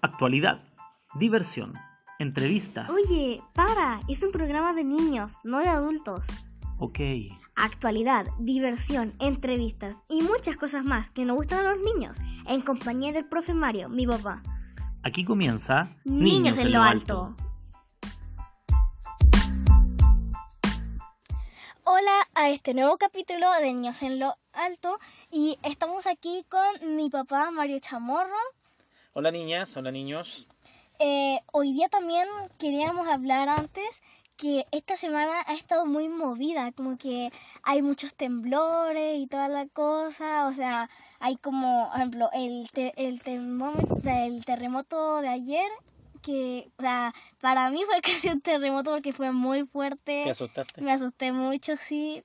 Actualidad, diversión, entrevistas. Oye, para, es un programa de niños, no de adultos. Ok. Actualidad, diversión, entrevistas y muchas cosas más que nos gustan a los niños, en compañía del profe Mario, mi papá. Aquí comienza Niños, en lo alto. Hola a este nuevo capítulo de Niños en lo Alto y estamos aquí con mi papá Mario Chamorro. Hola niñas, hola niños. Eh, hoy día también queríamos hablar antes que esta semana ha estado muy movida, como que hay muchos temblores y toda la cosa, o sea, hay como, por ejemplo, el, te- el, terremoto de ayer, que, o sea, para mí fue casi un terremoto porque fue muy fuerte. ¿Te asustaste? Me asusté mucho, sí.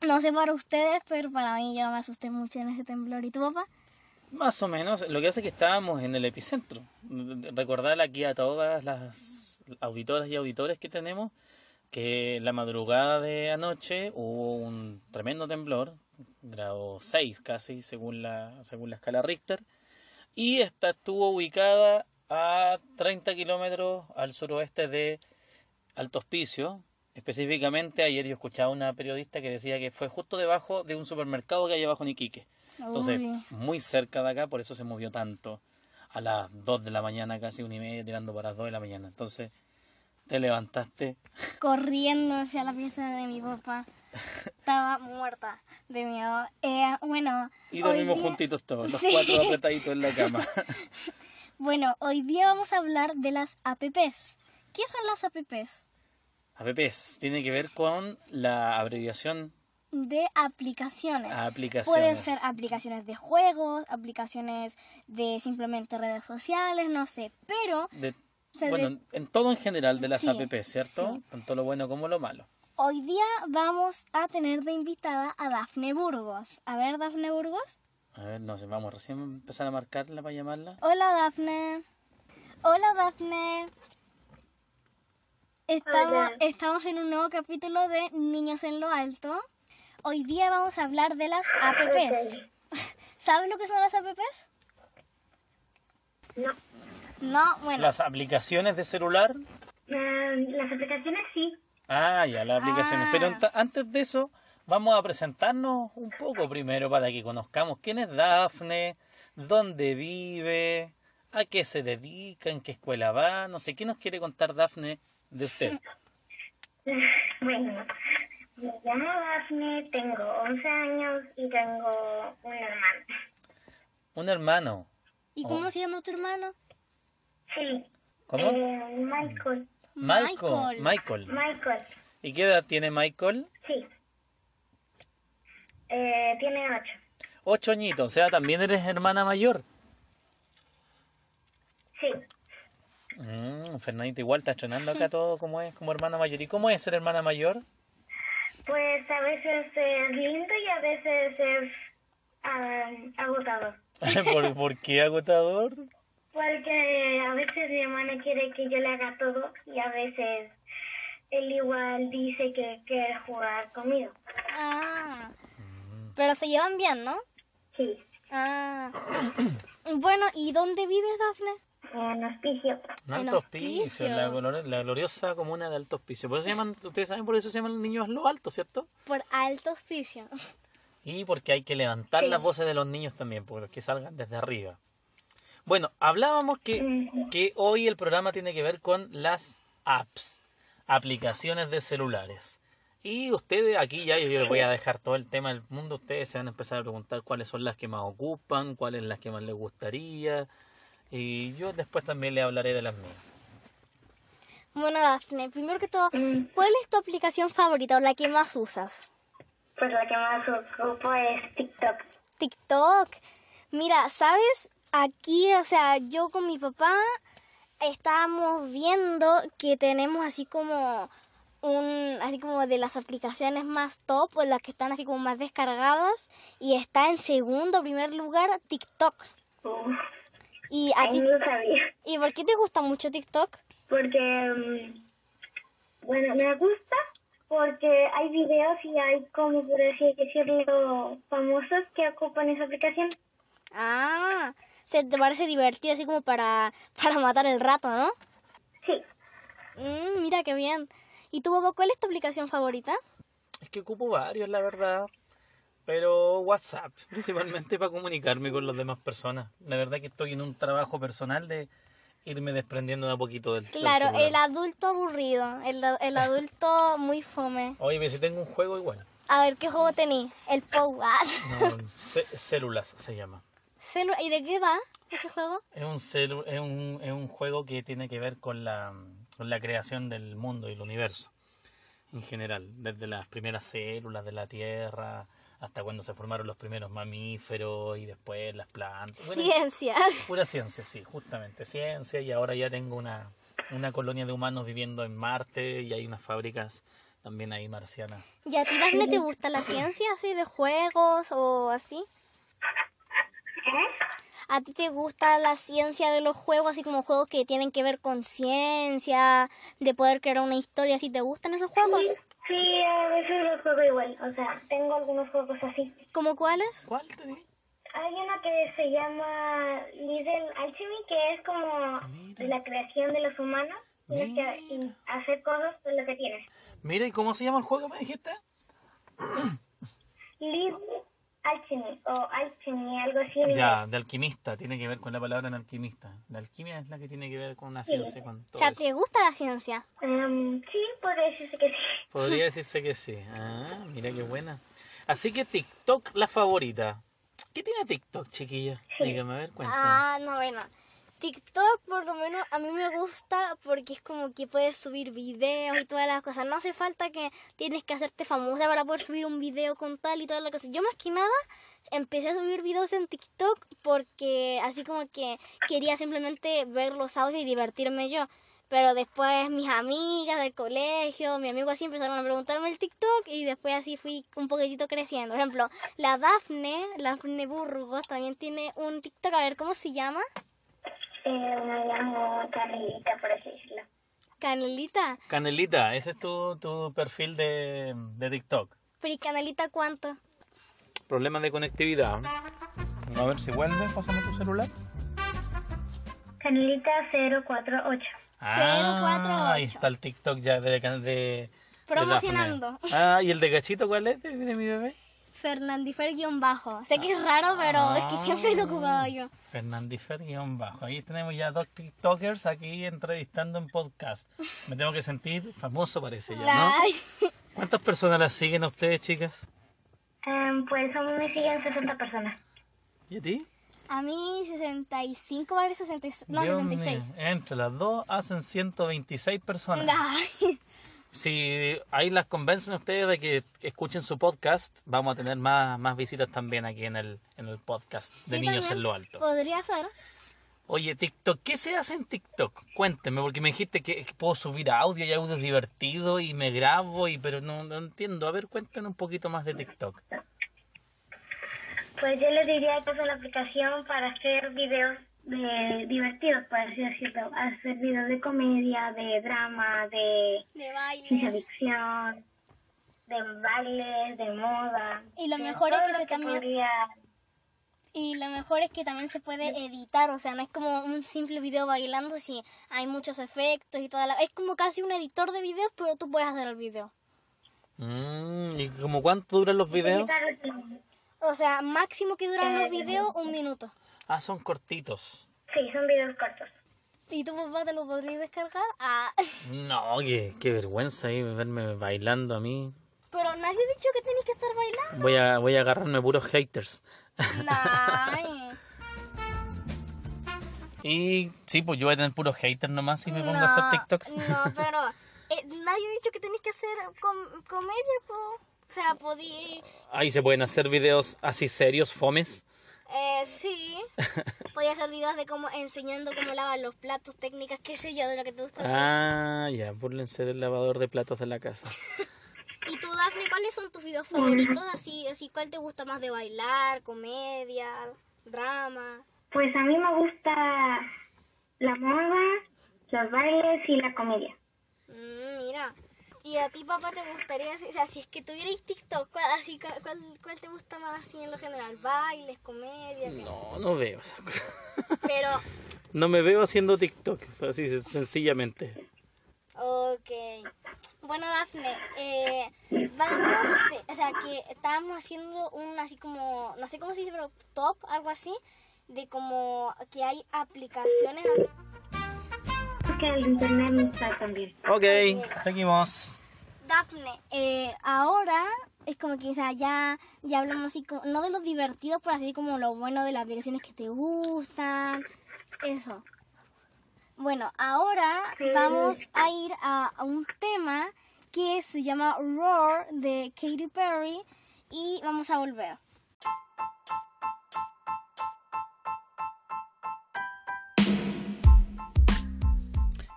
No sé para ustedes, pero para mí yo me asusté mucho en ese temblor. ¿Y tu papá? Más o menos. Lo que hace es que estábamos en el epicentro. Recordar aquí a todas las auditoras y auditores que tenemos que la madrugada de anoche hubo un tremendo temblor, grado 6 casi según la, según la escala Richter, y esta estuvo ubicada a 30 kilómetros al suroeste de Alto Hospicio. Específicamente, ayer yo escuchaba a una periodista que decía que fue justo debajo de un supermercado que hay abajo en Iquique. Entonces, Uy. muy cerca de acá, por eso se movió tanto. A las 2 de la mañana, casi una y media, tirando para las 2 de la mañana. Entonces, te levantaste. corriendo hacia la pieza de mi papá. Estaba muerta de miedo. Eh, bueno, Y dormimos día- juntitos todos, los Sí. cuatro apretaditos en la cama. Bueno, hoy día vamos a hablar de las APPs. ¿Qué son las APPs? APPs tiene que ver con la abreviación De aplicaciones. Pueden ser aplicaciones de juegos, aplicaciones de simplemente redes sociales, no sé. Pero De- bueno, de- en todo en general de las Sí, APPs, ¿cierto? sí. Tanto lo bueno como lo malo. hoy día vamos a tener de invitada a Dafne Burgos. A ver, Dafne Burgos. A ver, no sé, vamos recién a empezar a marcarla para llamarla. Hola Dafne. Hola Dafne. Estamos, Hola. estamos en un nuevo capítulo de Niños en lo Alto. Hoy día vamos a hablar de las APPs. ¿Sabes lo que son las APPs? No. No, bueno. Las aplicaciones de celular. Eh, las aplicaciones sí. Ah, ya, las aplicaciones. Ah. Pero antes de eso, vamos a presentarnos un poco primero para que conozcamos quién es Dafne, dónde vive, a qué se dedica, en qué escuela va. No sé, ¿qué nos quiere contar Dafne de usted? Bueno, me llamo Dafne, tengo 11 años y tengo un hermano. Un hermano. ¿Y cómo se llama tu hermano? Sí. ¿Cómo? Eh, Michael. Michael. Michael. Michael. ¿Y qué edad tiene Michael? Sí. Eh, tiene 8. Ocho añitos. O sea, también eres hermana mayor. Sí. Mm, Fernandita igual está estrenando acá todo como es, como hermana mayor. ¿Y cómo es ser hermana mayor? Pues a veces es lindo y a veces es ah, agotador. ¿Por, ¿Por qué agotador? Porque a veces mi hermana quiere que yo le haga todo y a veces él igual dice que quiere jugar conmigo. Ah. Pero se llevan bien, ¿no? Sí, Ah. Bueno, ¿y dónde vives, Dafne? En hospicio. En En Alto Hospicio, Hospicio. la, glor- la gloriosa comuna de Alto Hospicio. Por eso se llaman, ustedes saben por eso se llaman los niños lo alto, ¿cierto? Por alto auspicio. Y porque hay que levantar Sí. las voces de los niños también, porque los que salgan desde arriba. Bueno, hablábamos que, que hoy el programa tiene que ver con las apps, aplicaciones de celulares. Y ustedes aquí ya yo les voy a dejar todo el tema del mundo, ustedes se van a empezar a preguntar cuáles son las que más ocupan, cuáles las que más les gustaría. Y yo después también le hablaré de las mías. Bueno, Dafne, primero que todo, ¿cuál es tu aplicación favorita o la que más usas? Pues la que más ocupo es TikTok. TikTok. Mira, ¿sabes? Aquí, o sea, yo con mi papá estábamos viendo que tenemos así como un así como de las aplicaciones más top o las que están así como más descargadas y está en segundo primer lugar TikTok. Uf, ¿Y a ti no lo sabía. y por qué te gusta mucho TikTok? Porque, mm, bueno, me gusta porque hay videos y hay, como por así decirlo, famosos que ocupan esa aplicación. Ah, se te parece divertido así como para, para matar el rato, ¿no? Sí. Mm, mira qué bien. ¿Y tu Bobo, cuál es tu aplicación favorita? Es que ocupo varios, la verdad. Pero WhatsApp, principalmente para comunicarme con las demás personas. La verdad que estoy en un trabajo personal de irme desprendiendo de a poquito del Claro, el adulto aburrido, el, el adulto muy fome. Oye, pero si tengo un juego igual. A ver, ¿qué juego tenés? El Power. No, células se llama. Celu- ¿Y de qué va ese juego? Es un, celu- es, un, es un juego que tiene que ver con la, con la creación del mundo y el universo en general, desde las primeras células de la Tierra hasta cuando se formaron los primeros mamíferos y después las plantas. Bueno, Ciencia. Pura ciencia, sí, justamente, ciencia y ahora ya tengo una, una colonia de humanos viviendo en Marte y hay unas fábricas también ahí marcianas. ¿Y a ti, Dafne, te gusta la ciencia así de juegos o así? ¿A ti te gusta la ciencia de los juegos, así como juegos que tienen que ver con ciencia, de poder crear una historia? ¿Si te gustan esos juegos? Sí, a veces los juego igual. O sea, tengo algunos juegos así. ¿Como cuáles? ¿Cuál te di? Hay uno que se llama Little Alchemy, que es como Mira. la creación de los humanos. Tienes que hacer cosas con lo que tienes. Mira, ¿y cómo se llama el juego, me dijiste? Little Alchemy o Alchemy, algo así. Ya, de alquimista, tiene que ver con la palabra en alquimista. La alquimia es la que tiene que ver con una ciencia, con O todo sea, eso. ¿te gusta la ciencia? Em, sí, podría decirse que sí. Podría decirse que sí. Ah, mira qué buena. Así que TikTok, la favorita. ¿Qué tiene TikTok, chiquilla? Dígame, a ver, cuéntame. Ah, no, bueno. TikTok por lo menos a mí me gusta porque es como que puedes subir videos y todas las cosas. No hace falta que tienes que hacerte famosa para poder subir un video con tal y todas las cosas. Yo más que nada empecé a subir videos en TikTok porque así como que quería simplemente ver los audios y divertirme yo. Pero después mis amigas del colegio, mi amigo así empezaron a preguntarme el TikTok y después así fui un poquitito creciendo. Por ejemplo, la Dafne, Dafne Burgos también tiene un TikTok, a ver, ¿cómo se llama? Eh, me llamo Carlita, por así decirlo. Canelita. Canelita, ese es tu, tu perfil de, de TikTok. Pero ¿y Canelita cuánto? Problemas de conectividad. A ver si vuelve, pásame tu celular. Canelita 048. Ah, 048. ahí está el TikTok ya de, de, de Promocionando. Dafne. Ah, ¿y el de Gachito cuál es de, de mi bebé? Fernandifer guion bajo. Sé que es raro, pero es que siempre lo he ocupado yo. Fernandifer guion bajo. Ahí tenemos ya dos TikTokers aquí entrevistando en podcast. Me tengo que sentir famoso parece ya, ¿no? Ay. ¿Cuántas personas las siguen a ustedes, chicas? Em, pues a mí me siguen 60 personas. ¿Y a ti? A mí 65, vale 66. No, Dios 66. mío, Entre las dos hacen 126 personas. Ay. Si ahí las convencen ustedes de que escuchen su podcast, vamos a tener más, más visitas también aquí en el, en el podcast de Sí, Niños en lo Alto. Podría ser. Oye, TikTok, ¿qué se hace en TikTok? Cuénteme, porque me dijiste que que puedo subir audio y audio divertido y me grabo, y pero no, no entiendo. A ver, cuéntenos un poquito más de TikTok. Pues yo les diría que es una aplicación para hacer videos de divertidos, por así decirlo. Hacer videos de comedia, de drama, de De baile. ficción, de bailes, de moda. Y lo de mejor es que se también- podría- Y lo mejor es que también se puede editar, o sea, no es como un simple video bailando, si hay muchos efectos y toda la... Es como casi un editor de videos, pero tú puedes hacer el video. Mm, ¿Y como cuánto duran los videos? O sea, máximo que duran los videos, un minuto. Ah, son cortitos. Sí, son videos cortos. ¿Y tu papá te lo podrías descargar? Ah, No, qué, qué vergüenza ahí verme bailando a mí. pero nadie ha dicho que tenéis que estar bailando. Voy a, voy a agarrarme puros haters. Nah. Y sí, pues yo voy a tener puros haters nomás si me pongo a No, hacer TikToks. No, pero eh, nadie ha dicho que tenéis que hacer com- comedia, po. O sea, podí... Ahí se pueden hacer videos así serios, fomes. Sí. Podía hacer videos de cómo enseñando cómo lavan los platos, técnicas, qué sé yo, de lo que te gusta. Ah, ya, burlense del lavador de platos de la casa. ¿Y tú, Daphne, cuáles son tus videos favoritos? Así, así, ¿cuál te gusta más de bailar, comedia, drama? Pues a mí me gusta la moda, los bailes y la comedia. Mm. ¿Y a ti, papá, te gustaría, o sea, si es que tuvierais TikTok, ¿cuál, así, cuál, cuál te gusta más así en lo general? ¿Bailes, comedia? No, no veo. Pero, No me veo haciendo TikTok, así sen- sencillamente. ok. Bueno, Dafne, eh, vamos, este, o sea, que estábamos haciendo un así como, no sé cómo se dice, pero top, algo así, de como que hay aplicaciones. Porque el internet no está también. Ok, seguimos. Dafne, eh, ahora es como que o sea, ya, ya hablamos así, como, no de lo divertido, pero así como lo bueno de las aplicaciones que te gustan, eso. Bueno, ahora vamos a ir a, a un tema que se llama Roar de Katy Perry y vamos a volver.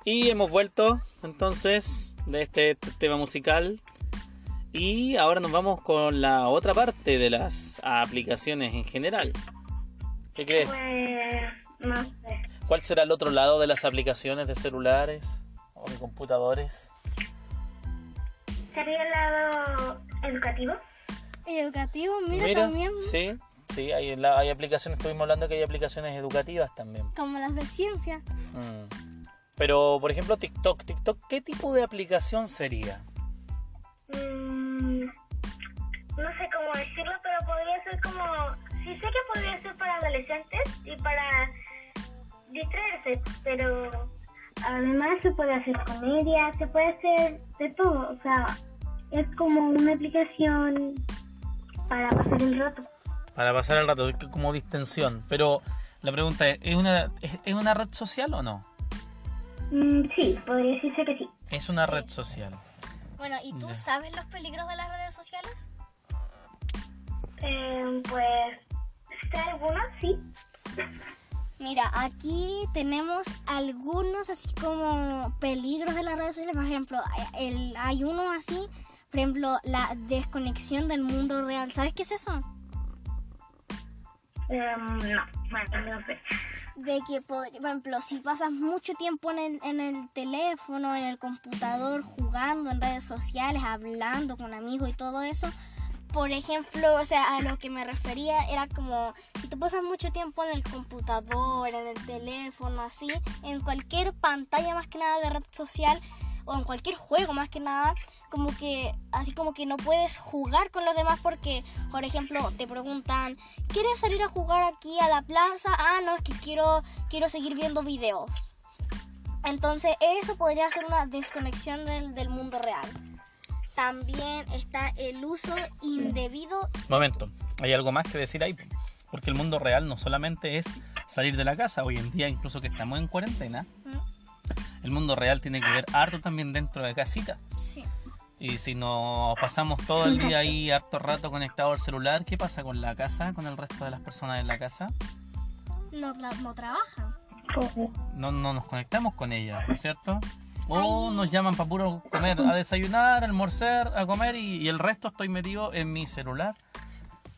Y hemos vuelto entonces de este tema musical. Y ahora nos vamos con la otra parte de las aplicaciones en general. ¿Qué crees? Pues, no sé. ¿Cuál será el otro lado de las aplicaciones de celulares o de computadores? ¿Sería el lado educativo? Educativo, mira, también, sí, sí, hay, hay aplicaciones, estuvimos hablando que hay aplicaciones educativas también. como las de ciencia. Mm. Pero, por ejemplo, TikTok. TikTok, ¿qué tipo de aplicación sería? Mm, no sé cómo decirlo, pero podría ser como... Sí sé que podría ser para adolescentes y para distraerse, pero además se puede hacer comedia, se puede hacer de todo. O sea, es como una aplicación para pasar el rato. Para pasar el rato, como distensión. Pero la pregunta es, ¿es una, es, es una red social o no? Mm, sí, podría decirse que sí. Es una red social. Bueno, ¿y tú Ya. sabes los peligros de las redes sociales? Eh, pues, ¿está alguna? Sí. Mira, aquí tenemos algunos así como peligros de las redes sociales. Por ejemplo, el, hay uno así, por ejemplo, la desconexión del mundo real. ¿Sabes qué es eso? Em, no, bueno, no sé. De que, por ejemplo, si pasas mucho tiempo en el, en el teléfono, en el computador, jugando en redes sociales, hablando con amigos y todo eso, por ejemplo, o sea, a lo que me refería era como si tú pasas mucho tiempo en el computador, en el teléfono, así, en cualquier pantalla más que nada de red social o en cualquier juego más que nada, como que así como que no puedes jugar con los demás porque, por ejemplo, te preguntan, ¿quieres salir a jugar aquí a la plaza? Ah, no, es que quiero quiero seguir viendo videos. Entonces, eso podría ser una desconexión del, del mundo real. También está el uso indebido Momento, hay algo más que decir ahí. Porque el mundo real no solamente es salir de la casa. Hoy en día, incluso que estamos en cuarentena, ¿Mm? el mundo real tiene que ver harto también dentro de casita. Sí. Y si nos pasamos todo el día ahí harto rato conectado al celular, ¿qué pasa con la casa, con el resto de las personas en la casa? No, no trabajan. No, no nos conectamos con ella, ¿no es cierto? O Ay. nos llaman para puro comer, a desayunar, a almorzar, a comer y, y el resto estoy metido en mi celular.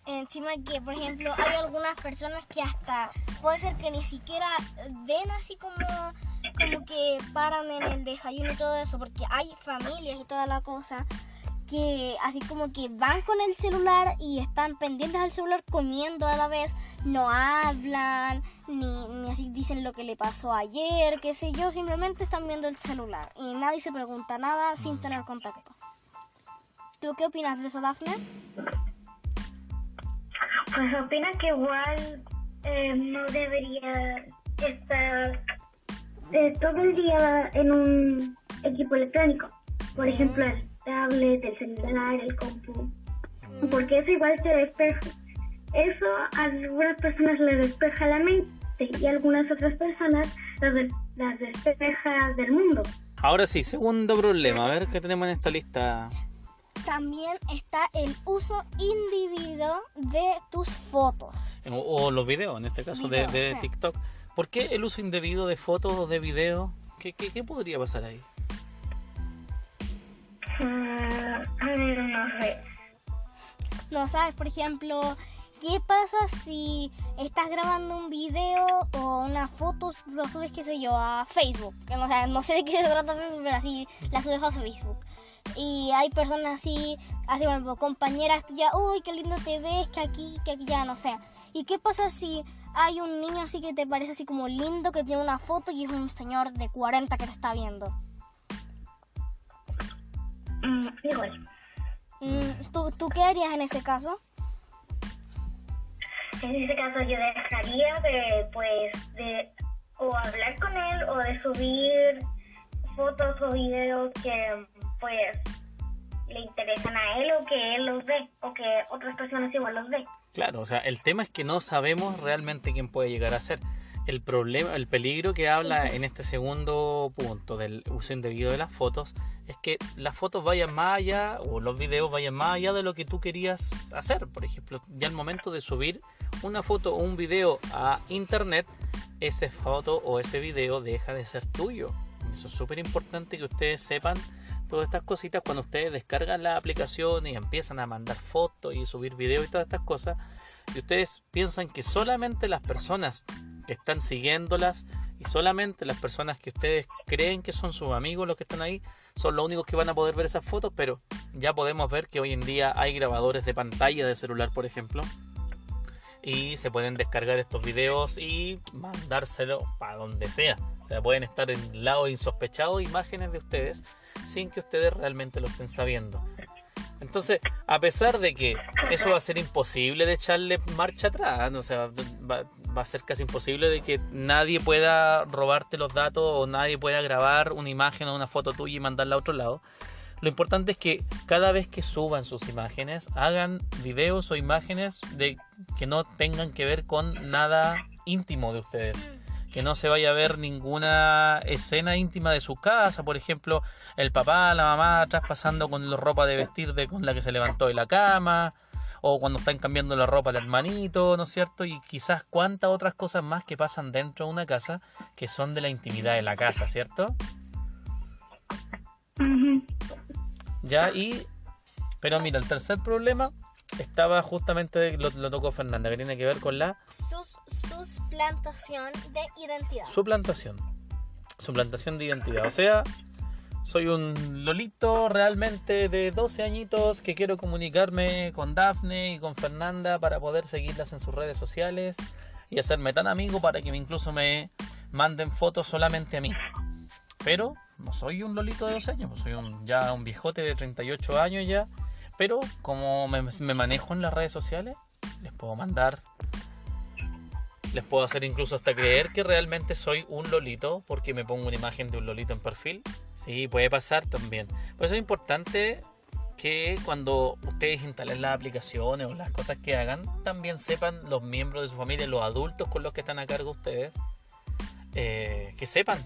Encima que, por ejemplo, hay algunas personas que hasta puede ser que ni siquiera den así como, como que paran en el desayuno y todo eso, porque hay familias y toda la cosa que así como que van con el celular y están pendientes al celular comiendo a la vez, no hablan, ni, ni así dicen lo que le pasó ayer, qué sé yo, simplemente están viendo el celular y nadie se pregunta nada sin tener contacto. ¿Tú qué opinas de eso, Dafne? Pues opina que igual eh, no debería estar eh, todo el día en un equipo electrónico. Por ejemplo, el tablet, el celular, el compu. Porque eso igual te despeja. Eso a algunas personas les despeja la mente y a algunas otras personas las, de- las despeja del mundo. Ahora sí, segundo problema, a ver qué tenemos en esta lista. También está el uso individuo de tus fotos. O, o los videos, en este caso de, Videos, de sí. TikTok. ¿Por qué el uso indebido de fotos o de videos? ¿Qué, qué, qué podría pasar ahí? A ver, no sé. No sabes, por ejemplo, ¿qué pasa si estás grabando un video o una foto, lo subes, qué sé yo, a Facebook? Que no, o sea, no sé de qué se trata Facebook, pero así la subes a Facebook. Y hay personas así, así bueno, compañeras tuyas, uy, qué lindo te ves, que aquí, que aquí, ya no sé. ¿Y qué pasa si hay un niño así que te parece así como lindo, que tiene una foto y es un señor de 40 que te está viendo? Mm, igual. Mm, ¿tú, ¿Tú qué harías en ese caso? En ese caso yo dejaría de, pues, de o hablar con él o de subir fotos o videos que, pues, le interesan a él o que él los ve o que otras personas igual los ve. Claro, o sea, el tema es que no sabemos realmente quién puede llegar a ser. El problema, el peligro que habla en este segundo punto del uso indebido de las fotos es que las fotos vayan más allá o los videos vayan más allá de lo que tú querías hacer. Por ejemplo, ya al momento de subir una foto o un video a internet, esa foto o ese video deja de ser tuyo. Eso es súper importante que ustedes sepan todas estas cositas cuando ustedes descargan la aplicación y empiezan a mandar fotos y subir videos y todas estas cosas. Y ustedes piensan que solamente las personas que están siguiéndolas y solamente las personas que ustedes creen que son sus amigos los que están ahí son los únicos que van a poder ver esas fotos, pero ya podemos ver que hoy en día hay grabadores de pantalla de celular, por ejemplo, y se pueden descargar estos videos y mandárselo para donde sea. O sea, pueden estar en lado insospechado imágenes de ustedes sin que ustedes realmente lo estén sabiendo. Entonces, a pesar de que eso va a ser imposible de echarle marcha atrás, o sea, va, va, a ser casi imposible de que nadie pueda robarte los datos o nadie pueda grabar una imagen o una foto tuya y mandarla a otro lado. Lo importante es que cada vez que suban sus imágenes, hagan videos o imágenes de que no tengan que ver con nada íntimo de ustedes que no se vaya a ver ninguna escena íntima de su casa, por ejemplo, el papá, la mamá atrás pasando con la ropa de vestir de con la que se levantó de la cama, o cuando están cambiando la ropa al hermanito, ¿no es cierto? Y quizás cuántas otras cosas más que pasan dentro de una casa que son de la intimidad de la casa, ¿cierto? Ya, y... Pero mira, el tercer problema estaba justamente, lo, lo tocó Fernanda, que tiene que ver con la... Sus, suplantación de identidad. Suplantación. Suplantación de identidad. O sea, soy un lolito realmente de 12 añitos que quiero comunicarme con Dafne y con Fernanda para poder seguirlas en sus redes sociales y hacerme tan amigo para que incluso me manden fotos solamente a mí. Pero no soy un lolito de 12 años, pues soy un, ya un viejote de 38 años ya pero como me, manejo en las redes sociales, les puedo mandar, les puedo hacer incluso hasta creer que realmente soy un lolito porque me pongo una imagen de un lolito en perfil. Sí, puede pasar también. Por eso es importante que cuando ustedes instalen las aplicaciones o las cosas que hagan, también sepan los miembros de su familia, los adultos con los que están a cargo ustedes, eh, que sepan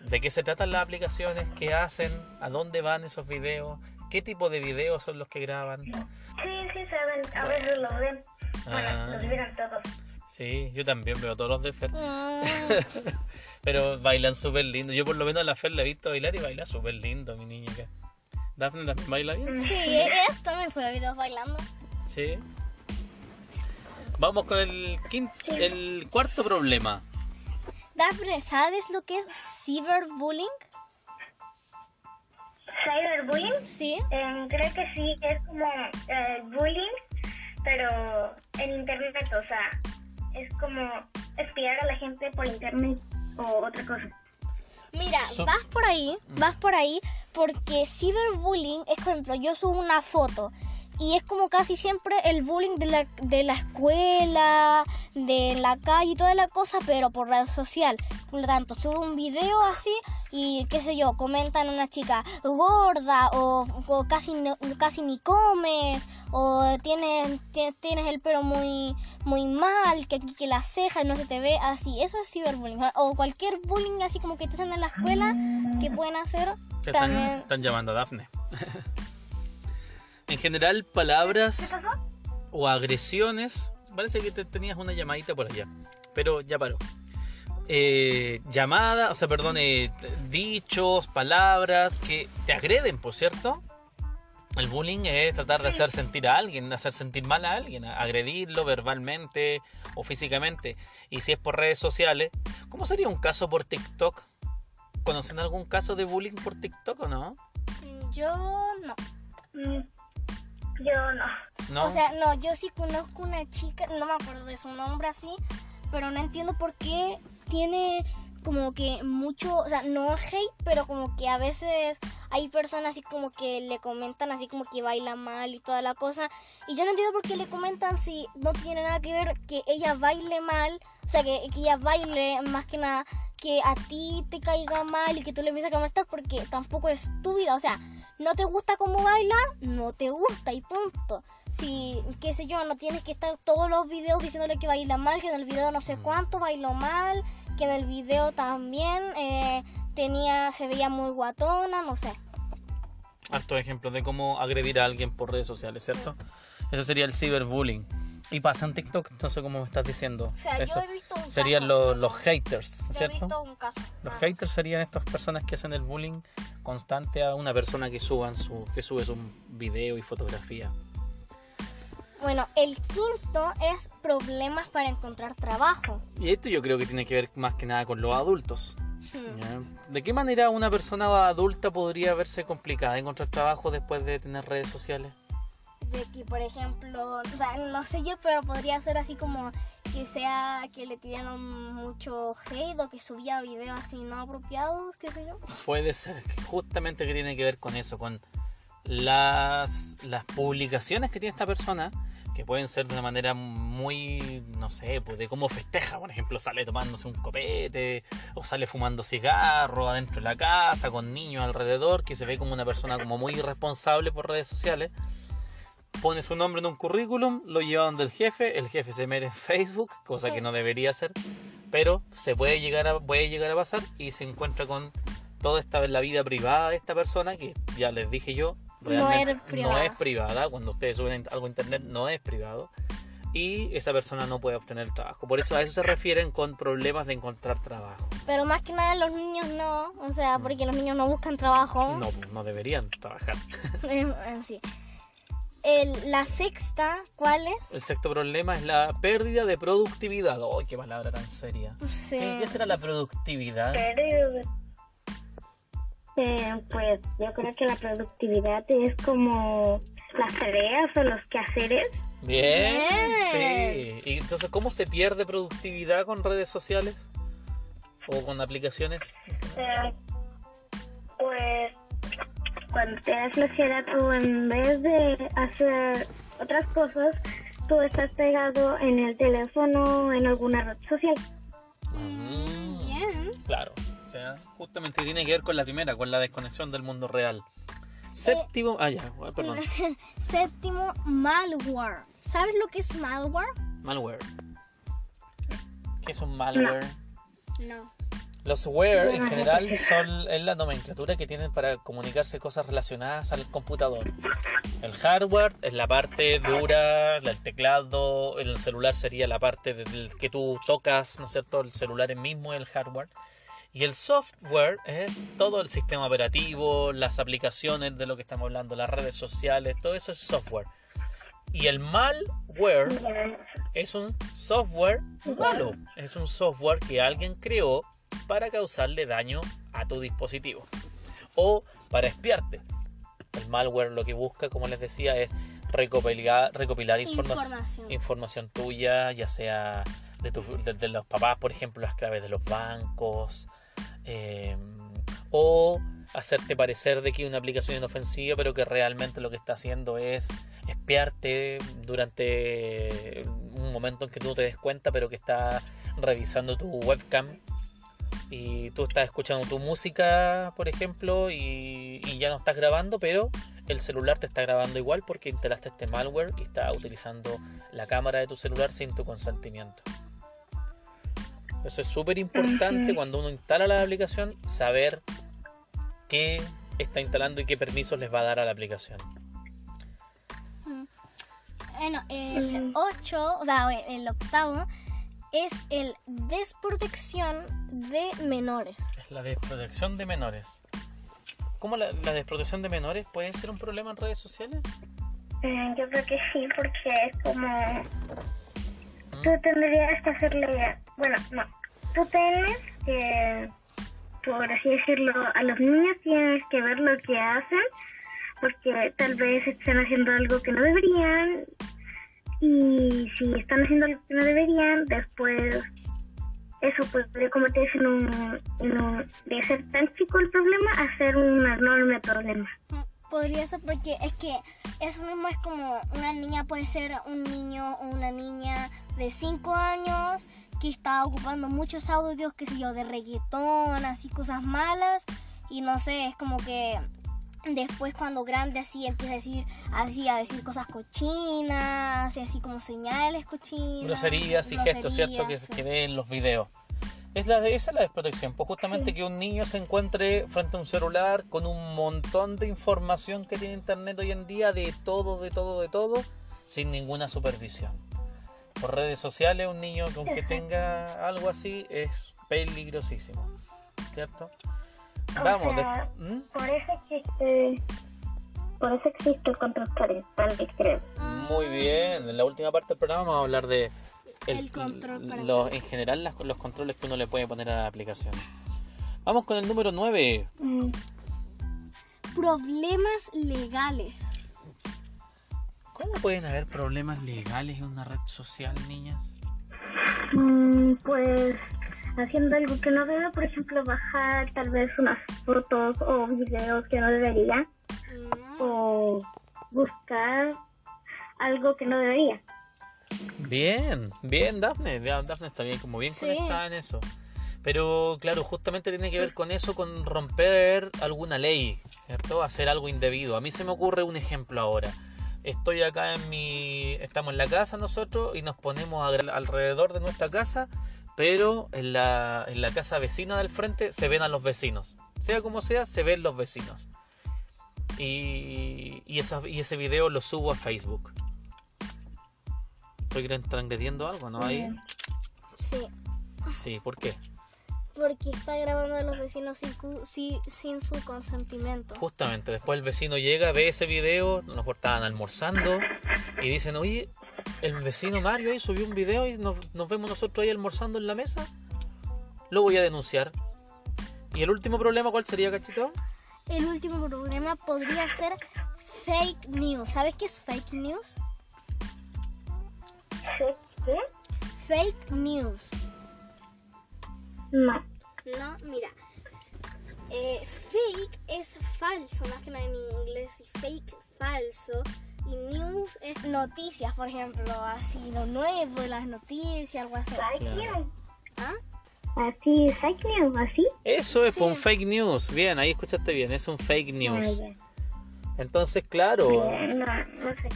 de qué se tratan las aplicaciones, qué hacen, a dónde van esos videos, ¿Qué tipo de videos son los que graban? Sí, sí, saben. A veces los ven. Bueno, ah. los miran todos. Sí, yo también veo todos los de Fer. Ah. Pero bailan súper lindo. Yo por lo menos a la Fer la he visto bailar y baila súper lindo, mi niña. ¿Dafne también baila bien? Sí, ella también sube videos bailando. Sí. Vamos con el, quinto, el cuarto problema. Dafne, ¿sabes lo que es cyberbullying? Cyberbullying. Sí. Eh, creo que sí, es como eh, bullying, pero en internet, o sea, es como espiar a la gente por internet o otra cosa. Mira, vas por ahí, vas por ahí, porque cyberbullying es, por ejemplo, yo subo una foto y es como casi siempre el bullying de la, de la escuela, de la calle y toda la cosa, pero por red social. Por lo tanto, subo un video así y qué sé yo, comentan una chica gorda o, casi, casi ni comes o tienes, tienes el pelo muy, muy mal, que, que las cejas no se te ve así. Eso es ciberbullying. O cualquier bullying así como que te hacen en la escuela que pueden hacer. también... están llamando a Dafne. En general, palabras o agresiones. Parece que te tenías una llamadita por allá, pero ya paró. Eh, llamadas, o sea, perdón, eh, dichos, palabras que te agreden, por cierto. El bullying es tratar de hacer sentir a alguien, hacer sentir mal a alguien, agredirlo verbalmente o físicamente. Y si es por redes sociales, ¿cómo sería un caso por TikTok? ¿Conocen algún caso de bullying por TikTok o no? Mm, Yo no. Yo no. ¿No? O sea, no, yo sí conozco una chica, no me acuerdo de su nombre así, pero no entiendo por qué tiene como que mucho, o sea, no hate, pero como que a veces hay personas así como que le comentan así como que baila mal y toda la cosa. Y yo no entiendo por qué le comentan si no tiene nada que ver que ella baile mal, o sea, que, que ella baile más que nada que a ti te caiga mal y que tú le empieces a comentar porque tampoco es tu vida, o sea, no te gusta cómo baila, no te gusta y punto. Si, qué sé yo, no tienes que estar todos los videos diciéndole que baila mal, que en el video no sé cuánto bailó mal, que en el video también eh, tenía, se veía muy guatona, no sé. Hartos ejemplos de cómo agredir a alguien por redes sociales, ¿cierto? Eso sería el ciberbullying. Y pasa en TikTok, no sé cómo me estás diciendo. O sea, Eso yo he visto un serían caso, los, los haters, Yo he ¿cierto? visto un caso. Los Ah. haters serían estas personas que hacen el bullying constante a una persona que suban su que sube su video y fotografía. Bueno, el quinto es problemas para encontrar trabajo. Y esto yo creo que tiene que ver más que nada con los adultos. Hmm. ¿De qué manera una persona adulta podría verse complicada encontrar trabajo después de tener redes sociales? De que por ejemplo, o sea, no sé yo, pero podría ser así como que sea que le tiraron mucho hate o que subía videos así no apropiados, qué sé yo. Puede ser justamente que tiene que ver con eso, con las, las publicaciones que tiene esta persona, que pueden ser de una manera muy, no sé, pues de cómo festeja, por ejemplo, sale tomándose un copete, o sale fumando cigarro adentro de la casa, con niños alrededor, que se ve como una persona como muy irresponsable por redes sociales. Pone su nombre en un currículum, lo lleva donde el jefe, el jefe se mete en Facebook, cosa que no debería hacer, pero se puede llegar a, puede llegar a pasar y se encuentra con toda esta la vida privada de esta persona que ya les dije yo No realmente es privada. no es privada. cuando ustedes suben algo a internet no es privado. Y esa persona no puede obtener trabajo. Por eso a eso se refieren con problemas de encontrar trabajo. Pero más que nada los niños no, o sea, porque los niños no buscan trabajo. no no deberían trabajar. Sí. El- la sexta, ¿cuál es? el sexto problema es la pérdida de productividad ¡ay qué palabra tan seria! Sí. ¿Qué, qué será la productividad? Pero, eh, pues yo creo que la productividad es como las tareas o los quehaceres. Bien, Bien. sí. Y entonces, ¿cómo se pierde productividad con redes sociales? ¿O con aplicaciones? Eh, pues cuando te das flojera tú en vez de hacer otras cosas, tú estás pegado en el teléfono en alguna red social. Mm, Bien. Claro. O sea, justamente tiene que ver con la primera, con la desconexión del mundo real. Séptimo. Ah, ya, perdón. Séptimo, malware. ¿Sabes lo que es malware? Malware. ¿Qué es un malware? No. Los ware en general son es la nomenclatura que tienen para comunicarse cosas relacionadas al computador. El hardware es la parte dura, el teclado, el celular sería la parte del que tú tocas, ¿no es cierto? El celular es mismo el hardware. Y el software es todo el sistema operativo, las aplicaciones de lo que estamos hablando, las redes sociales, todo eso es software. Y el malware es un software malo. Es un software que alguien creó para causarle daño a tu dispositivo o para espiarte. El malware lo que busca, como les decía, es recopilar, recopilar informa- Información. información tuya, ya sea de, tu- de- de los papás, por ejemplo, las claves de los bancos, eh, o hacerte parecer de que una aplicación inofensiva, pero que realmente lo que está haciendo es espiarte durante un momento en que tú no te des cuenta, pero que está revisando tu webcam y tú estás escuchando tu música, por ejemplo, y, y ya no estás grabando, pero el celular te está grabando igual porque instalaste este malware y está utilizando la cámara de tu celular sin tu consentimiento. Eso es súper importante cuando uno instala la aplicación, saber qué está instalando y qué permisos les va a dar a la aplicación. Bueno, el 8, o sea, el octavo, es el desprotección de menores. Es la desprotección de menores. ¿Cómo la, la desprotección de menores puede ser un problema en redes sociales? Eh, yo creo que sí, porque es como tú tendrías que hacerle, bueno, no, tú tienes que, por así decirlo, a los niños tienes que ver lo que hacen porque tal vez estén haciendo algo que no deberían y si están haciendo algo que no deberían, después eso puede convertirse en un, en un de ser tan chico el problema a ser un enorme problema. Podría ser porque es que eso mismo es como una niña puede ser un niño o una niña de 5 años que está ocupando muchos audios, qué sé yo, de reggaetón, así cosas malas y no sé, es como que después cuando grande así empieza a decir así a decir cosas cochinas, así como señales cochinas, Groserías y gestos, ¿cierto? Que, que ve en los videos. Es la, esa es la desprotección, pues justamente que un niño se encuentre frente a un celular con un montón de información que tiene internet hoy en día, de todo, de todo, de todo, sin ninguna supervisión. Por redes sociales, un niño que aunque tenga algo así es peligrosísimo, ¿cierto? O Vamos, sea, de- ¿Mm? Por eso existe, por eso existe el control parental, creo. Muy bien, en la última parte del programa vamos a hablar de El control parental. los- en general las- los controles que uno le puede poner a la aplicación. Vamos con el número 9. Mm, Problemas legales. ¿Cómo pueden haber problemas legales en una red social, niñas? mm, pues haciendo algo que no debe, por ejemplo, bajar tal vez unas fotos o videos que no debería, Mm, o buscar algo que no debería. Bien, bien, Daphne. Ya, Daphne está bien, como bien Sí. conectada en eso. Pero claro, justamente tiene que ver con eso, con romper alguna ley, ¿cierto? Hacer algo indebido. A mí se me ocurre un ejemplo ahora. Estoy acá en mi... Estamos en la casa nosotros y nos ponemos a- alrededor de nuestra casa, pero en la, en la casa vecina del frente se ven a los vecinos. Sea como sea, se ven los vecinos. Y, y, esa- y ese video lo subo a Facebook. Estoy transgrediendo algo, ¿no? Ahí. Sí, Sí, ¿por qué? porque está grabando a los vecinos sin, sí- sin su consentimiento. Justamente, después el vecino llega, ve ese video, nos estaban almorzando y dicen, oye, el vecino Mario ahí subió un video y nos, nos vemos nosotros ahí almorzando en la mesa. Lo voy a denunciar. ¿Y el último problema cuál sería, cachito? El último problema podría ser fake news. ¿Sabes qué es fake news? ¿Qué? Fake news. No. No, mira. Eh, fake es falso, más que nada en inglés. Y fake, falso. Y news es noticias, por ejemplo. Así, lo nuevo, las noticias, algo así. Fake Claro. news. ¿Ah? Así, fake news, así. Eso es Sí. un fake news. Bien, ahí escuchaste bien, es un fake news. Entonces, claro. No, no sé.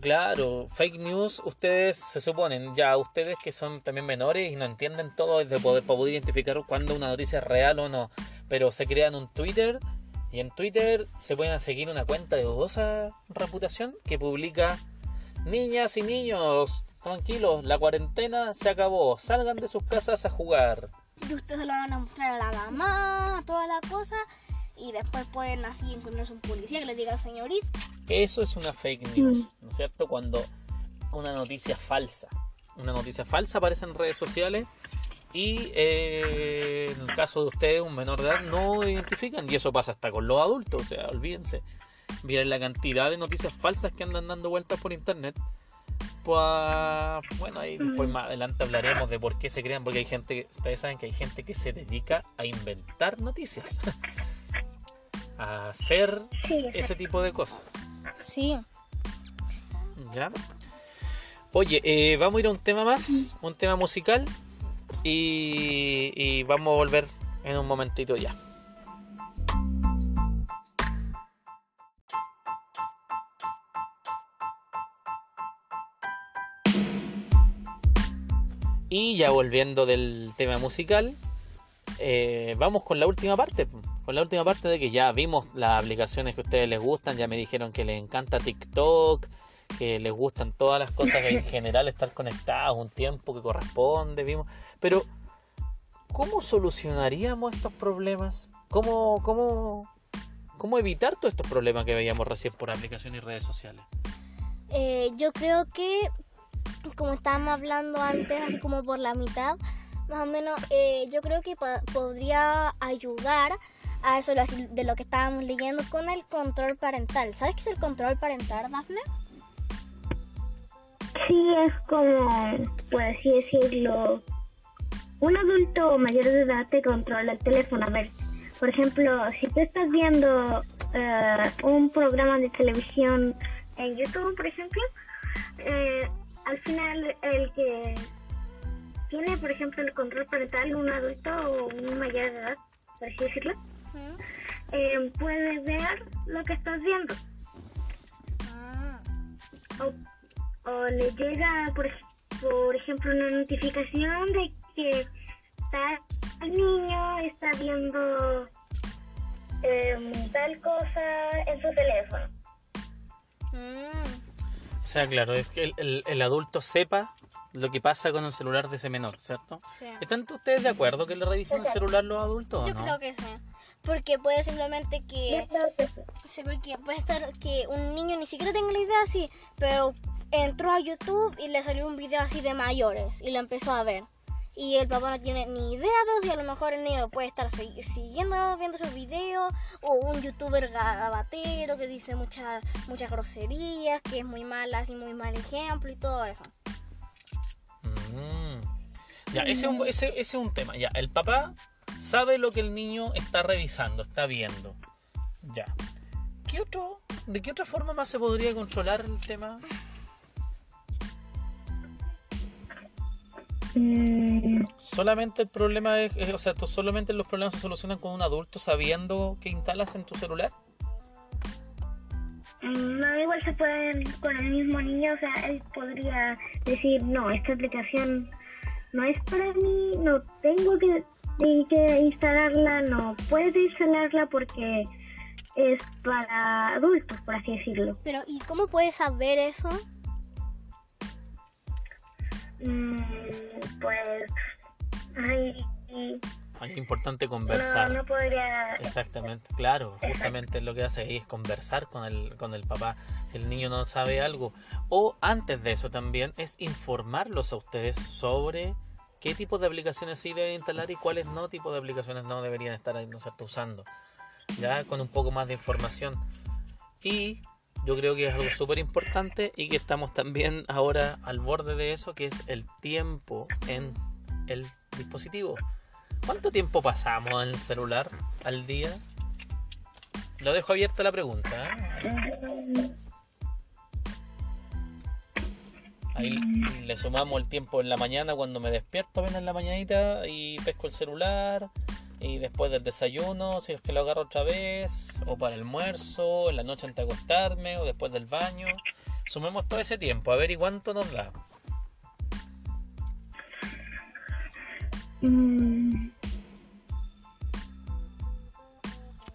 Claro, fake news, ustedes se suponen, ya ustedes que son también menores y no entienden todo de poder, para poder identificar cuándo una noticia es real o no, pero se crean un Twitter y en Twitter se pueden seguir una cuenta de dudosa reputación que publica niñas y niños, tranquilos, la cuarentena se acabó, salgan de sus casas a jugar. Y ustedes lo van a mostrar a la mamá, toda la cosa. Y después pueden así encontrarse un policía que les diga, señorita, Eso es una fake news, ¿no es cierto? Cuando una noticia falsa, una noticia falsa aparece en redes sociales y eh, en el caso de ustedes, un menor de edad, no identifican y eso pasa hasta con los adultos, o sea, olvídense. Miren la cantidad de noticias falsas que andan dando vueltas por internet. Pues, bueno, ahí después más adelante hablaremos de por qué se crean, porque hay gente, que- ustedes saben que hay gente que se dedica a inventar noticias, a hacer Sí, ese tipo de cosas. sí. ¿Ya? Oye, eh, vamos a ir a un tema más, un tema musical y, vamos a volver en un momentito ya. Y ya volviendo del tema musical, eh, vamos con la última parte. Con la última parte de que ya vimos las aplicaciones que a ustedes les gustan, ya me dijeron que les encanta TikTok, que les gustan todas las cosas en general estar conectados un tiempo que corresponde, vimos. Pero, ¿cómo solucionaríamos estos problemas? ¿Cómo, cómo, cómo evitar todos estos problemas que veíamos recién por aplicaciones y redes sociales? Eh, yo creo que, como estábamos hablando antes, así como por la mitad, más o menos, eh, yo creo que po- podría ayudar a eso de lo que estábamos leyendo con el control parental. ¿Sabes qué es el control parental, Dafne? Sí, es como, por así decirlo, un adulto mayor de edad te controla el teléfono. A ver, por ejemplo, si tú estás viendo eh, un programa de televisión en YouTube, por ejemplo, eh, al final el que tiene, por ejemplo, el control parental, un adulto o un mayor de edad, por así decirlo, eh, puede ver lo que estás viendo. Ah. o, o le llega, por, por ejemplo, una notificación de que tal niño está viendo em, tal cosa en su teléfono. Mm. O sea, claro, es que el, el- el adulto sepa lo que pasa con el celular de ese menor, ¿cierto? Sí. ¿Están ustedes de acuerdo que le revisen el celular los adultos o Yo no? creo que sí. Porque puede simplemente que... Yo creo que sí. Sí, porque puede estar que un niño ni siquiera tenga la idea así, pero entró a YouTube y le salió un video así de mayores y lo empezó a ver. Y el papá no tiene ni idea de eso y a lo mejor el niño puede estar siguiendo viendo esos videos o un youtuber gabatero que dice muchas muchas groserías, que es muy mala, así muy mal ejemplo y todo eso. Mm. Ya, ese es, un, ese, ese es un tema. Ya, el papá sabe lo que el niño está revisando, está viendo. Ya. ¿Qué otro, ¿De qué otra forma más se podría controlar el tema? Mm, Solamente el problema es, es- o sea, tú- solamente los problemas se solucionan con un adulto sabiendo qué instalas en tu celular. mm, no, igual se pueden con el mismo niño, o sea, él podría decir, no, esta aplicación no es para mí, no tengo que, ni que instalarla, no puedes instalarla porque es para adultos, por así decirlo. Pero ¿y cómo puedes saber eso? Mm, pues, ay, es importante no, conversar. no podría... Exactamente, claro, justamente lo que hace ahí es conversar con el, con el papá si el niño no sabe algo. O antes de eso también es informarlos a ustedes sobre qué tipo de aplicaciones sí deben instalar y cuáles no tipo de aplicaciones no deberían estar ahí, no usando. Ya con un poco más de información. Y yo creo que es algo súper importante y que estamos también ahora al borde de eso, que es el tiempo en el dispositivo. ¿Cuánto tiempo pasamos en el celular al día? Lo dejo abierta la pregunta. ¿eh? Ahí le sumamos el tiempo en la mañana cuando me despierto apenas en la mañanita y pesco el celular. Y después del desayuno, si es que lo agarro otra vez, o para el almuerzo, en la noche antes de acostarme, o después del baño. Sumemos todo ese tiempo, a ver y cuánto nos da. Mm,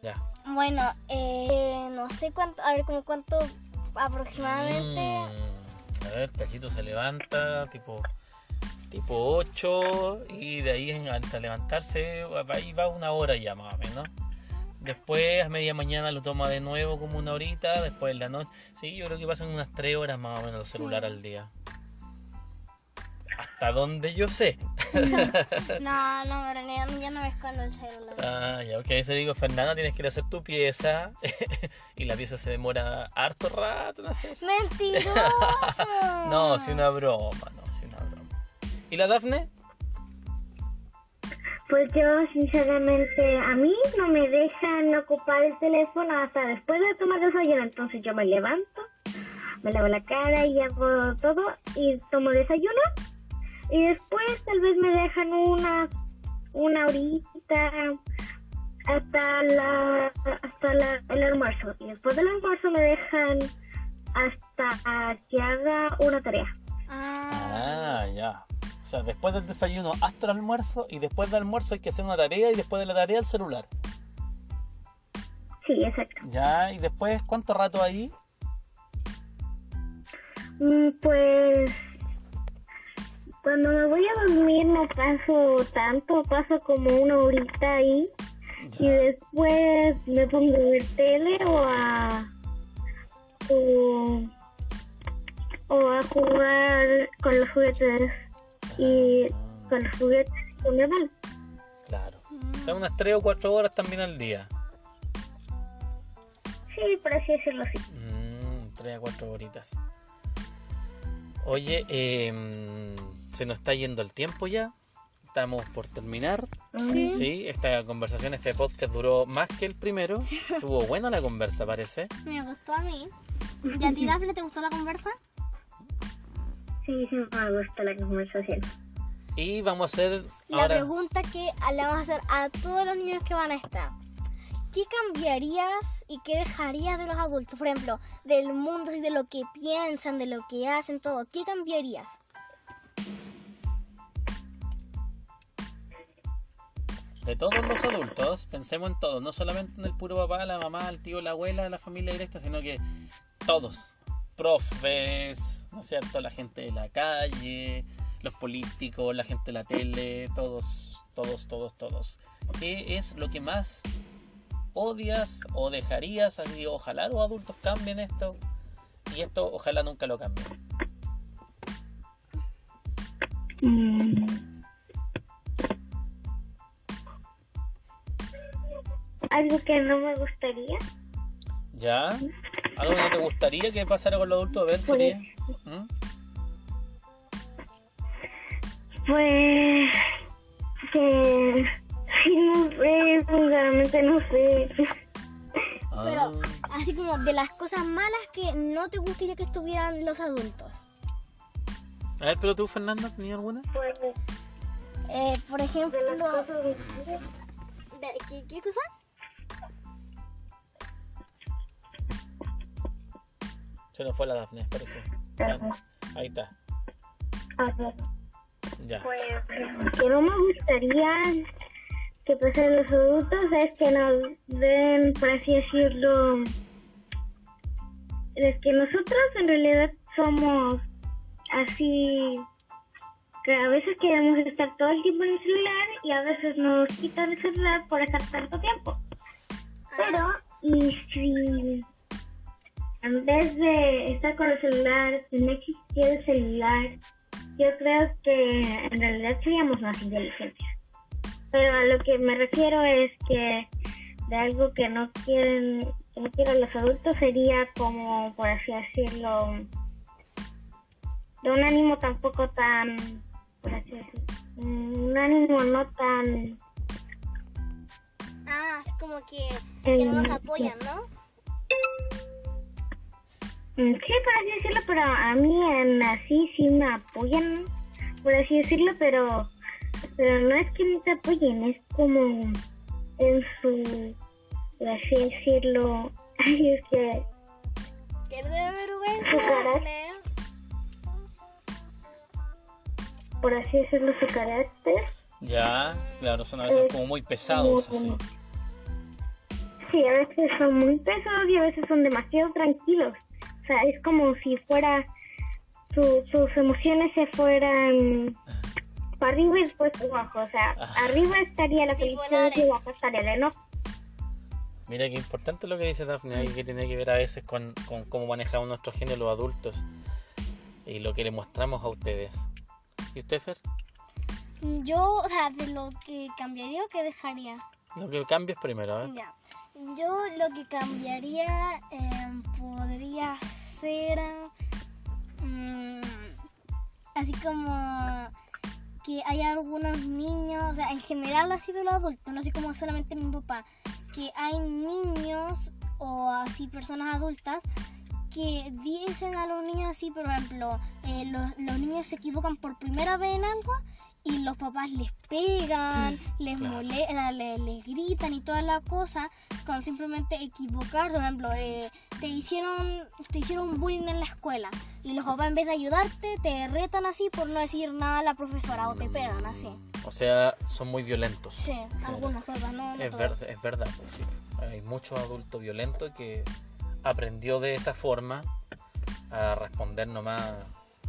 Ya. Bueno, eh, no sé cuánto, a ver como cuánto aproximadamente. Mm, a ver, Cachito se levanta tipo tipo 8 y de ahí hasta levantarse ahí va una hora ya más o menos. Después a media mañana lo toma de nuevo como una horita, después en la noche. Sí, yo creo que pasan unas 3 horas más o menos el celular al día. Hasta donde yo sé. No, no, no, yo no me escondo el celular. Ah, ya, ok, se digo, Fernanda, tienes que ir a hacer tu pieza. y la pieza se demora harto rato, no sé. ¡Mentiroso! No, si una broma, no, si una broma. ¿Y la Dafne? Pues yo, sinceramente, a mí no me dejan ocupar el teléfono hasta después de tomar desayuno. Entonces yo me levanto, me lavo la cara y hago todo y tomo desayuno. Y después tal vez me dejan una, una horita hasta la hasta la, el almuerzo. Y después del almuerzo me dejan hasta que haga una tarea. Ah, Ah, ya. Sea, después del desayuno hasta el almuerzo y después del almuerzo hay que hacer una tarea y después de la tarea el celular. Sí, exacto. Ya, y después, ¿cuánto rato ahí? Mm, Pues cuando me voy a dormir no paso tanto, paso como una horita ahí y después me pongo a ver tele o a o, o a jugar con los juguetes y con los juguetes con mi hermano. Claro. O sea, unas 3 o 4 horas también al día. Sí, por así decirlo, sí. Mm, tres a cuatro horitas. Oye, em, se nos está yendo el tiempo ya. Estamos por terminar. Sí. Sí, esta conversación, este podcast duró más que el primero. Estuvo buena la conversa, parece. Me gustó a mí. ¿Y a ti, Dafne, te gustó la conversa? Sí, sí, me gusta la conversación. Y vamos a hacer La ahora. pregunta que le vamos a hacer a todos los niños que van a estar. ¿Qué cambiarías y qué dejarías de los adultos? Por ejemplo, del mundo y de lo que piensan, de lo que hacen, todo. ¿Qué cambiarías? De todos los adultos, pensemos en todos, no solamente en el puro papá, la mamá, el tío, la abuela, la familia directa, sino que todos, profes, ¿no es cierto? La gente de la calle, los políticos, la gente de la tele, todos, todos, todos, todos. ¿Qué es lo que más odias o dejarías? Así, ojalá los adultos cambien esto y esto ojalá nunca lo cambien. Mm. Algo que no me gustaría. ¿Ya? ¿Algo que no te gustaría que pasara con los adultos? A ver, sería... ¿Mm? Pues que sí, no sé, sinceramente no sé. Pero Ah. así como de las cosas malas que no te gustaría que estuvieran los adultos. A ver, pero tú, Fernanda, ¿tenías alguna? Pues Eh, por ejemplo, de las cosas de- de- ¿qué, qué cosa? Se nos fue la Dafne, parece. Ahí está, Ajá. ya. Pues que no me gustaría que pasen los adultos es que nos den, por así decirlo, es que nosotros en realidad somos así, que a veces queremos estar todo el tiempo en el celular y a veces nos quitan el celular por estar tanto tiempo. Pero, y si en vez de estar con el celular, si no existiera el celular, yo creo que en realidad seríamos más inteligentes. Pero a lo que me refiero es que de algo que no quieren, que no quieren los adultos sería como, por así decirlo, de un ánimo tampoco tan, por así decirlo, un ánimo no tan... Ah, es como que, que no nos apoyan, ¿no? Mm, Sí, por así decirlo, pero a mí en así sí me apoyan, por así decirlo, pero, pero no es que no te apoyen, es como en su, por así decirlo, ay, es que Que de vergüenza. Su carácter. Por así decirlo, su carácter. Ya, claro, son a veces como muy pesados, así. Sí, a veces son muy pesados y a veces son demasiado tranquilos. O sea, es como si fuera su- sus emociones se fueran para arriba y después para abajo. O sea, Ajá. arriba estaría la felicidad y abajo estaría el enojo. Mira qué importante lo que dice Daphne ahí, que tiene que ver a veces con, con cómo manejamos nuestro genio los adultos y lo que le mostramos a ustedes. ¿Y usted, Fer? Yo, o sea, de lo que cambiaría o que dejaría. Lo que cambies primero, ¿eh? Ya. Yo lo que cambiaría em, podría mm, así como que hay algunos niños, o sea, en general ha sido los adultos, no así como solamente mi papá, que hay niños o así personas adultas que dicen a los niños así, por ejemplo, eh, los, los niños se equivocan por primera vez en algo y los papás les pegan, les Claro. molestan, les, les gritan y toda la cosa con simplemente equivocar. Por ejemplo, eh, te hicieron te hicieron bullying en la escuela y los papás en vez de ayudarte te retan así por no decir nada a la profesora o te pegan así. O sea, son muy violentos. Sí, Claro. algunos papás, no, no Es, verdad, es verdad, pues sí. Hay muchos adultos violentos que aprendió de esa forma a responder nomás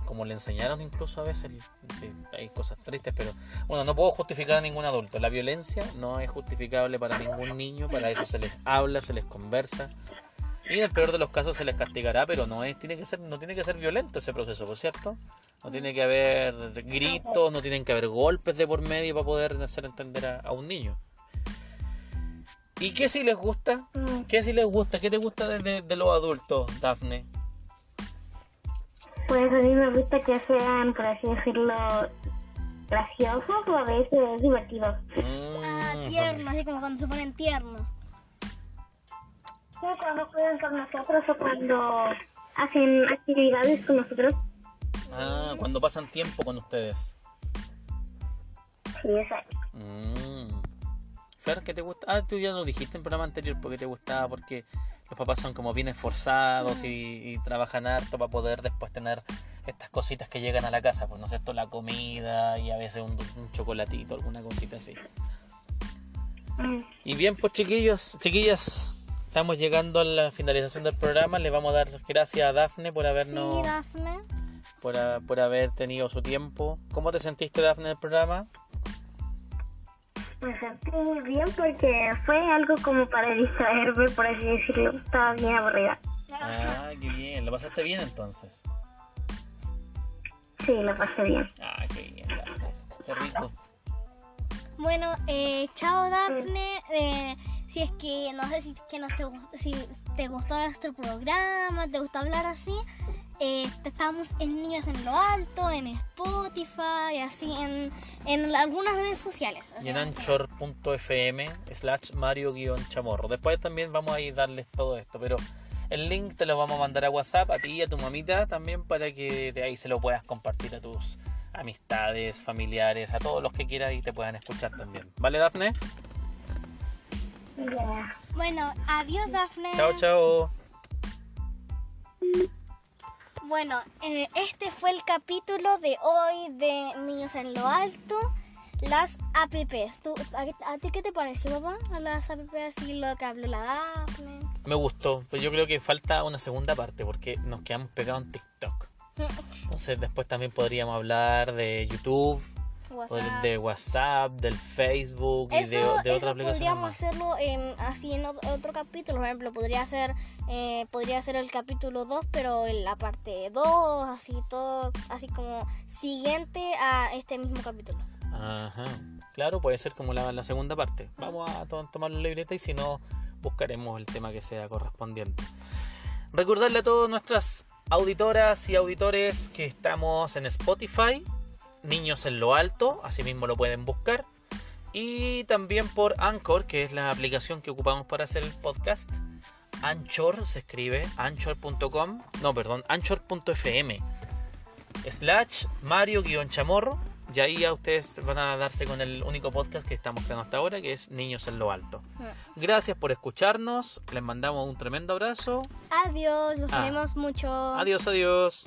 como le enseñaron incluso a veces. Sí, hay cosas tristes, pero bueno, no puedo justificar a ningún adulto. La violencia no es justificable para ningún niño, para eso se les habla, se les conversa. Y en el peor de los casos se les castigará, pero no es, tiene que ser, no tiene que ser violento ese proceso, ¿por cierto? No tiene que haber gritos, no tienen que haber golpes de por medio para poder hacer entender a, a un niño. ¿Y qué si les gusta? Mm, ¿Qué si les gusta? ¿Qué te gusta de, de- de los adultos, Dafne? Pues a mí me gusta que sean, por así decirlo, graciosos o a veces divertidos. Ah, Mm, tierno, así como cuando se ponen tiernos. Sí, cuando juegan con nosotros o cuando hacen actividades con nosotros. Ah, cuando pasan tiempo con ustedes. Sí, exacto. Mm. Fer, ¿qué te gusta? Ah, tú ya nos dijiste en el programa anterior porque te gustaba, porque los papás son como bien esforzados y, y trabajan harto para poder después tener estas cositas que llegan a la casa, pues no es cierto, la comida y a veces un, un chocolatito, alguna cosita así. Mm. Y bien, pues chiquillos, chiquillas, estamos llegando a la finalización del programa. Le vamos a dar gracias a Dafne por habernos, Sí, Dafne. por, a- por haber tenido su tiempo. ¿Cómo te sentiste, Dafne, en el programa? Me sentí bien porque fue algo como para distraerme, por así decirlo. Estaba bien aburrida. Ah, qué bien, lo pasaste bien entonces. Sí, lo pasé bien. Ah, qué bien. Qué rico. Bueno, eh, chao Dafne. Eh, si es que no sé si, que nos te, si te gustó nuestro programa, te gustó hablar así, eh, estamos en Niños en lo Alto, en Spotify, así en, en algunas redes sociales. o Y en sea, anchor.fm slash mario-chamorro. Después también vamos a ir darles todo esto, pero el link te lo vamos a mandar a WhatsApp a ti y a tu mamita también para que de ahí se lo puedas compartir a tus amistades, familiares, a todos los que quieras y te puedan escuchar también. ¿Vale, Dafne? Ya. Bueno, adiós Dafne. Chao, chao. Bueno, eh, este fue el capítulo de hoy de Niños en lo Alto. Las APPs. ¿Tú, a, a ti qué te pareció, papá? Las APPs así lo que habló la Dafne. Me gustó, pero yo creo que falta una segunda parte porque nos quedamos pegados en TikTok. Entonces después también podríamos hablar de YouTube, WhatsApp. de WhatsApp, del Facebook y de, de eso otras aplicaciones podríamos más. hacerlo en, así en ot- otro capítulo. Por ejemplo, podría ser, eh, podría ser el capítulo 2, pero en la parte 2, así todo, así como siguiente a este mismo capítulo. Ajá. Claro, puede ser como la, la segunda parte. Vamos a to- tomar la libreta y si no, buscaremos el tema que sea correspondiente. Recordarle a todas nuestras auditoras y auditores que estamos en Spotify, Niños en lo Alto, así mismo lo pueden buscar. Y también por Anchor, que es la aplicación que ocupamos para hacer el podcast. Anchor se escribe, anchor.com, no, perdón, anchor.fm slash Mario-chamorro. Y ahí ya ustedes van a darse con el único podcast que estamos creando hasta ahora, que es Niños en lo Alto. Gracias por escucharnos, les mandamos un tremendo abrazo. Adiós, los Ah. queremos mucho. Adiós, adiós.